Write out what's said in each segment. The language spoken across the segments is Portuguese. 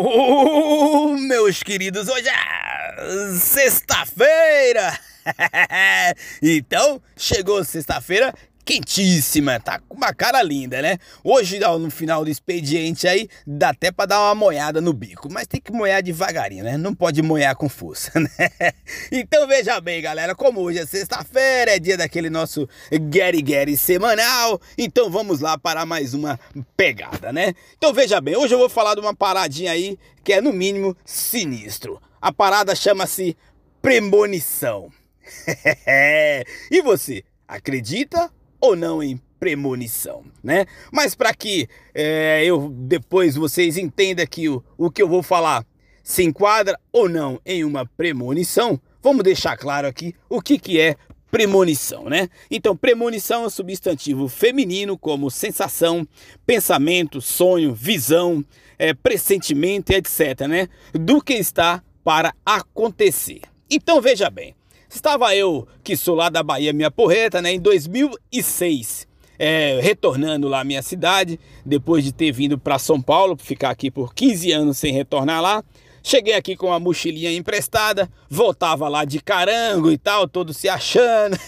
Oh, meus queridos, hoje é sexta-feira! então, chegou sexta-feira quentíssima, tá com uma cara linda, né? Hoje, no final do expediente aí, dá até para dar uma moiada no bico, mas tem que moer devagarinho, né? Não pode moer com força, né? Então veja bem, galera, como hoje é sexta-feira, é dia daquele nosso Gary Gary semanal, então vamos lá para mais uma pegada, né? Então veja bem, hoje eu vou falar de uma paradinha aí que é no mínimo sinistro. A parada chama-se premonição. e você, acredita ou não em premonição, né? Mas para que é, eu depois vocês entendam que o, o que eu vou falar se enquadra ou não em uma premonição, vamos deixar claro aqui o que, que é premonição, né? Então, premonição é substantivo feminino como sensação, pensamento, sonho, visão, é, pressentimento, etc, né? Do que está para acontecer. Então, veja bem, Estava eu, que sou lá da Bahia, minha porreta, né, em 2006, é, retornando lá à minha cidade, depois de ter vindo para São Paulo, ficar aqui por 15 anos sem retornar lá. Cheguei aqui com a mochilinha emprestada, voltava lá de carango e tal, todo se achando.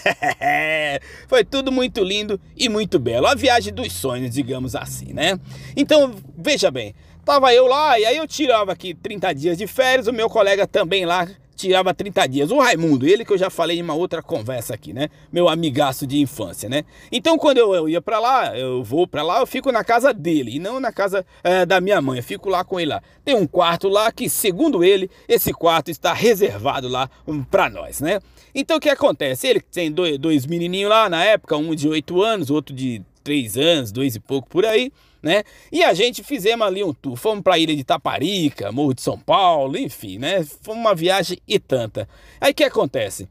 Foi tudo muito lindo e muito belo. A viagem dos sonhos, digamos assim, né? Então, veja bem, tava eu lá e aí eu tirava aqui 30 dias de férias, o meu colega também lá tirava 30 dias. O Raimundo, ele que eu já falei em uma outra conversa aqui, né? Meu amigaço de infância, né? Então quando eu, eu ia para lá, eu vou para lá, eu fico na casa dele e não na casa é, da minha mãe. Eu fico lá com ele lá. Tem um quarto lá que, segundo ele, esse quarto está reservado lá um, para nós, né? Então o que acontece? Ele tem dois, dois menininhos lá na época, um de 8 anos, outro de 3 anos, dois e pouco por aí né? E a gente fizemos ali um tour, fomos para a ilha de Taparica, Morro de São Paulo, enfim, né? Foi uma viagem e tanta. Aí o que acontece?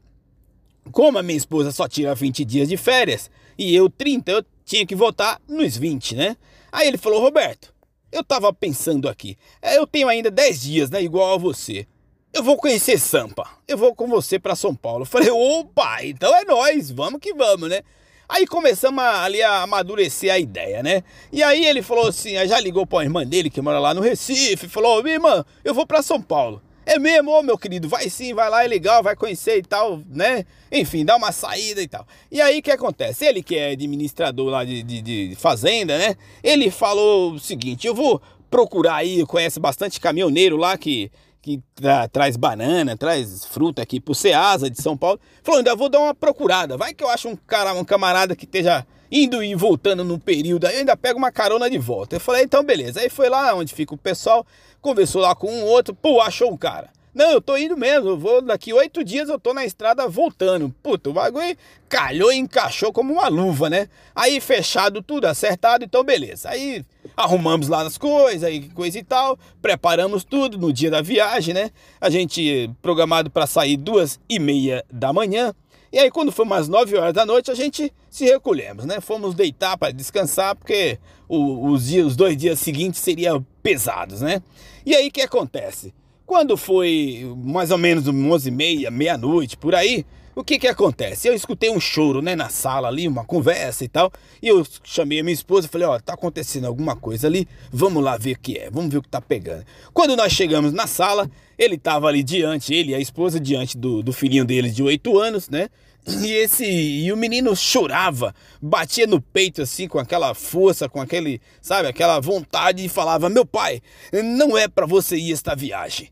Como a minha esposa só tira 20 dias de férias e eu 30, eu tinha que voltar nos 20, né? Aí ele falou: "Roberto, eu tava pensando aqui. É, eu tenho ainda 10 dias, né, igual a você. Eu vou conhecer Sampa. Eu vou com você para São Paulo". Eu falei: "Opa, então é nós, vamos que vamos, né?" Aí começamos a, ali a amadurecer a ideia, né? E aí ele falou assim, já ligou para a irmã dele que mora lá no Recife, falou: "Minha irmã, eu vou para São Paulo". É mesmo, ô meu querido, vai sim, vai lá, é legal, vai conhecer e tal, né? Enfim, dá uma saída e tal. E aí o que acontece? Ele que é administrador lá de, de, de fazenda, né? Ele falou o seguinte: eu vou procurar aí, conhece bastante caminhoneiro lá que que tra traz banana, traz fruta aqui pro Ceasa de São Paulo. Falou, ainda vou dar uma procurada. Vai que eu acho um cara, um camarada que esteja indo e voltando num período, aí eu ainda pego uma carona de volta. Eu falei, então beleza. Aí foi lá onde fica o pessoal, conversou lá com um outro, pô, achou um cara. Não, eu tô indo mesmo, eu vou daqui oito dias eu tô na estrada voltando. Puta, o bagulho calhou e encaixou como uma luva, né? Aí fechado tudo, acertado, então beleza. Aí arrumamos lá as coisas, aí coisa e tal, preparamos tudo no dia da viagem, né? A gente programado para sair duas e meia da manhã. E aí quando foi umas nove horas da noite a gente se recolhemos, né? Fomos deitar para descansar porque os, dias, os dois dias seguintes seriam pesados, né? E aí o que acontece? Quando foi mais ou menos 11 e meia, meia-noite, por aí, o que que acontece? Eu escutei um choro, né, na sala ali, uma conversa e tal, e eu chamei a minha esposa e falei, ó, tá acontecendo alguma coisa ali, vamos lá ver o que é, vamos ver o que tá pegando. Quando nós chegamos na sala, ele tava ali diante, ele e a esposa diante do, do filhinho dele de 8 anos, né, e esse e o menino chorava, batia no peito assim com aquela força, com aquele, sabe, aquela vontade e falava: "Meu pai, não é para você ir esta viagem.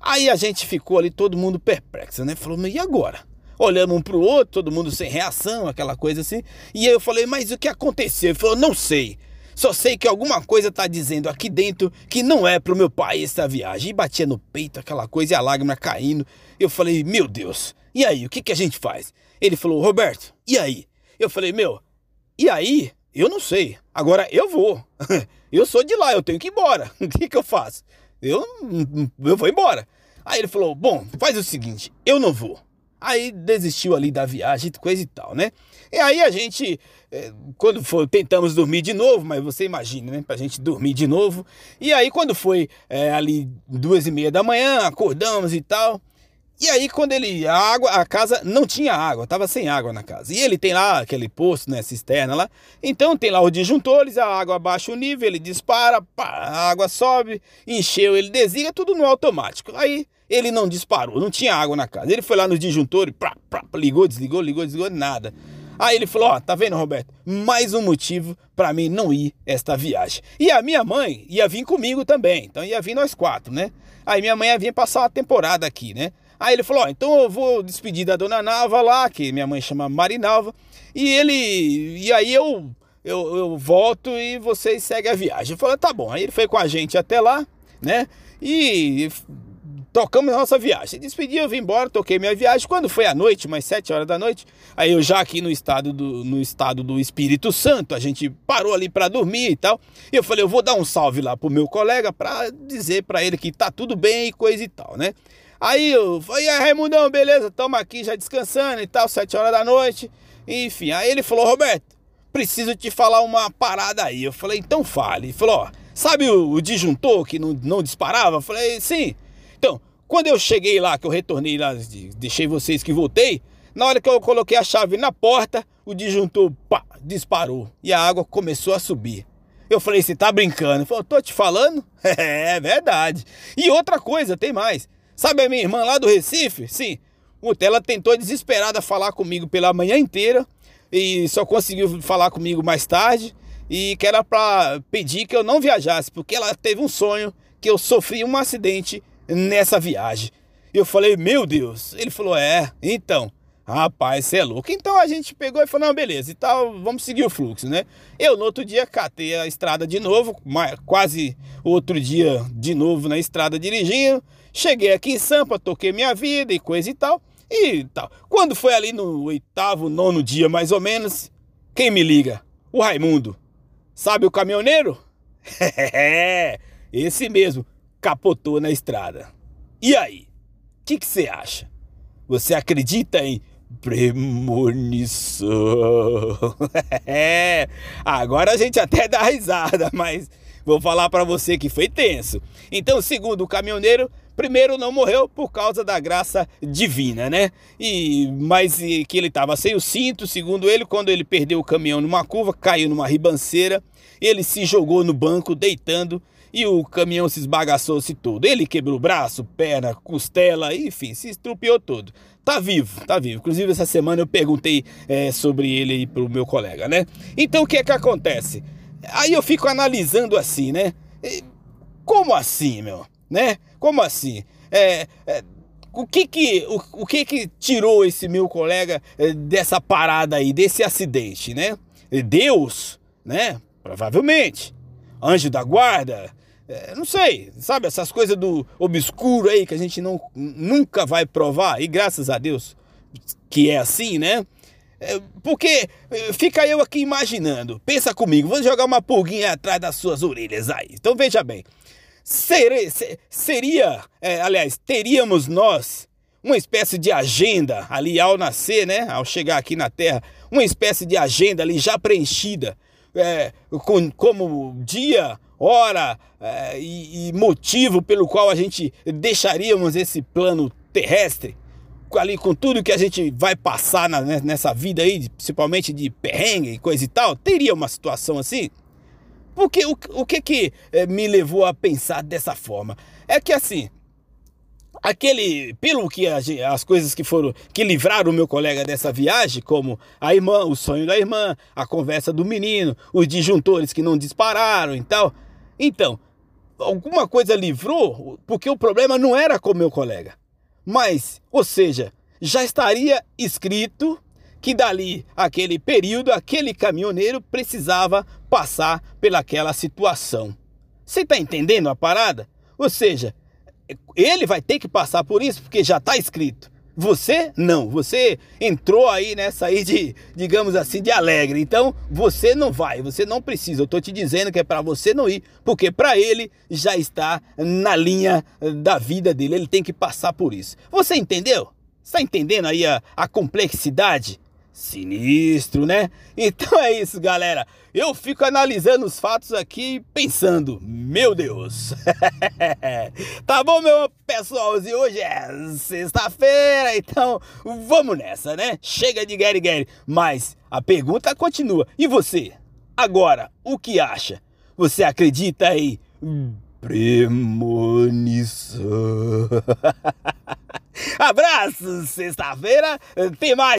Aí a gente ficou ali, todo mundo perplexo, né? Falou, e agora? Olhamos um pro outro, todo mundo sem reação, aquela coisa assim. E aí eu falei, mas o que aconteceu? Ele falou, não sei. Só sei que alguma coisa tá dizendo aqui dentro que não é pro meu pai essa viagem. E batia no peito aquela coisa e a lágrima caindo. Eu falei, meu Deus, e aí, o que, que a gente faz? Ele falou, Roberto, e aí? Eu falei, meu, e aí? Eu não sei. Agora eu vou. eu sou de lá, eu tenho que ir embora. O que, que eu faço? Eu, eu vou embora. Aí ele falou: Bom, faz o seguinte, eu não vou. Aí desistiu ali da viagem, coisa e tal, né? E aí a gente, é, quando foi, tentamos dormir de novo, mas você imagina, né? Pra gente dormir de novo. E aí quando foi é, ali duas e meia da manhã, acordamos e tal. E aí, quando ele. A água, a casa não tinha água, tava sem água na casa. E ele tem lá aquele poço, né? Cisterna lá. Então tem lá os disjuntores, a água abaixa o nível, ele dispara, pá, a água sobe, encheu, ele desliga, tudo no automático. Aí ele não disparou, não tinha água na casa. Ele foi lá nos disjuntores, pá, pá, ligou, desligou, ligou, desligou, nada. Aí ele falou: Ó, tá vendo, Roberto? Mais um motivo para mim não ir esta viagem. E a minha mãe ia vir comigo também, então ia vir nós quatro, né? Aí minha mãe ia vir passar uma temporada aqui, né? Aí ele falou: Ó, então eu vou despedir da dona Nalva lá, que minha mãe chama Marinalva, e ele. E aí eu, eu, eu volto e vocês seguem a viagem. Eu falei: tá bom. Aí ele foi com a gente até lá, né? E tocamos a nossa viagem. Despedi, eu vim embora, toquei minha viagem. Quando foi à noite, umas 7 horas da noite, aí eu já aqui no estado do, no estado do Espírito Santo, a gente parou ali para dormir e tal. E eu falei, eu vou dar um salve lá pro meu colega para dizer para ele que tá tudo bem e coisa e tal, né? Aí eu falei, Raimundão, beleza, tamo aqui já descansando e tal, 7 horas da noite. Enfim, aí ele falou, Roberto, preciso te falar uma parada aí. Eu falei, então fale. Ele falou, ó, sabe o, o disjuntor que não, não disparava? Eu falei, sim. Quando eu cheguei lá, que eu retornei lá, deixei vocês que voltei, na hora que eu coloquei a chave na porta, o disjuntor pá, disparou e a água começou a subir. Eu falei, você tá brincando? Falou, tô te falando? é verdade. E outra coisa, tem mais. Sabe a minha irmã lá do Recife? Sim. Ela tentou desesperada falar comigo pela manhã inteira e só conseguiu falar comigo mais tarde e que era para pedir que eu não viajasse, porque ela teve um sonho que eu sofri um acidente nessa viagem. Eu falei, meu Deus. Ele falou, é, então. Rapaz, você é louco. Então a gente pegou e falou, não, beleza, e tal, vamos seguir o fluxo, né? Eu no outro dia catei a estrada de novo, quase outro dia de novo na estrada dirigindo. Cheguei aqui em Sampa, toquei minha vida e coisa e tal. E tal. Quando foi ali no oitavo, nono dia mais ou menos, quem me liga? O Raimundo. Sabe o caminhoneiro? É, esse mesmo capotou na estrada. E aí? O que você acha? Você acredita em premonição? é, agora a gente até dá risada, mas vou falar para você que foi tenso. Então, segundo o caminhoneiro, primeiro não morreu por causa da graça divina, né? E mas que ele estava sem o cinto, segundo ele, quando ele perdeu o caminhão numa curva, caiu numa ribanceira, ele se jogou no banco deitando e o caminhão se esbagaçou-se todo. Ele quebrou braço, perna, costela, enfim, se estrupiou todo. Tá vivo, tá vivo. Inclusive, essa semana eu perguntei é, sobre ele aí pro meu colega, né? Então, o que é que acontece? Aí eu fico analisando assim, né? Como assim, meu? Né? Como assim? É, é, o que que, o, o, que que tirou esse meu colega é, dessa parada aí, desse acidente, né? Deus, né? Provavelmente. Anjo da guarda, é, não sei, sabe, essas coisas do obscuro aí que a gente não, nunca vai provar, e graças a Deus que é assim, né? É, porque é, fica eu aqui imaginando, pensa comigo, vou jogar uma pulguinha atrás das suas orelhas aí. Então veja bem, seria, seria é, aliás, teríamos nós uma espécie de agenda ali ao nascer, né? Ao chegar aqui na Terra, uma espécie de agenda ali já preenchida, é, com, como dia, hora é, e, e motivo pelo qual a gente deixaríamos esse plano terrestre, ali com tudo que a gente vai passar na, né, nessa vida aí, principalmente de perrengue e coisa e tal, teria uma situação assim? Porque o, o que que é, me levou a pensar dessa forma? É que assim, aquele, pelo que a, as coisas que foram, que livraram o meu colega dessa viagem, como a irmã, o sonho da irmã, a conversa do menino, os disjuntores que não dispararam e tal, então, alguma coisa livrou, porque o problema não era com meu colega. Mas, ou seja, já estaria escrito que dali aquele período, aquele caminhoneiro precisava passar pelaquela situação. Você está entendendo a parada? Ou seja, ele vai ter que passar por isso porque já está escrito. Você não, você entrou aí nessa aí de, digamos assim, de alegre. Então, você não vai, você não precisa. Eu tô te dizendo que é para você não ir, porque para ele já está na linha da vida dele, ele tem que passar por isso. Você entendeu? Está entendendo aí a, a complexidade sinistro, né? Então é isso, galera. Eu fico analisando os fatos aqui pensando, meu Deus. tá bom, meu pessoalzinho? Hoje é sexta-feira, então vamos nessa, né? Chega de Gary Gary. Mas a pergunta continua. E você? Agora, o que acha? Você acredita em premonição? Abraço, sexta-feira tem mais.